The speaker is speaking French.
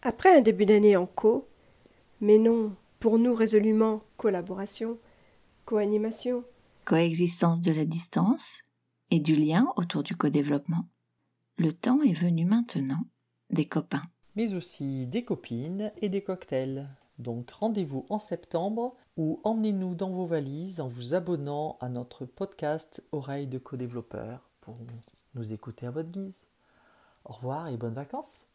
Après un début d'année en co, mais non, pour nous résolument collaboration, co-animation, coexistence de la distance et du lien autour du co-développement, le temps est venu maintenant des copains. Mais aussi des copines et des cocktails. Donc rendez-vous en septembre ou emmenez-nous dans vos valises en vous abonnant à notre podcast Oreille de co-développeur pour nous écouter à votre guise. Au revoir et bonnes vacances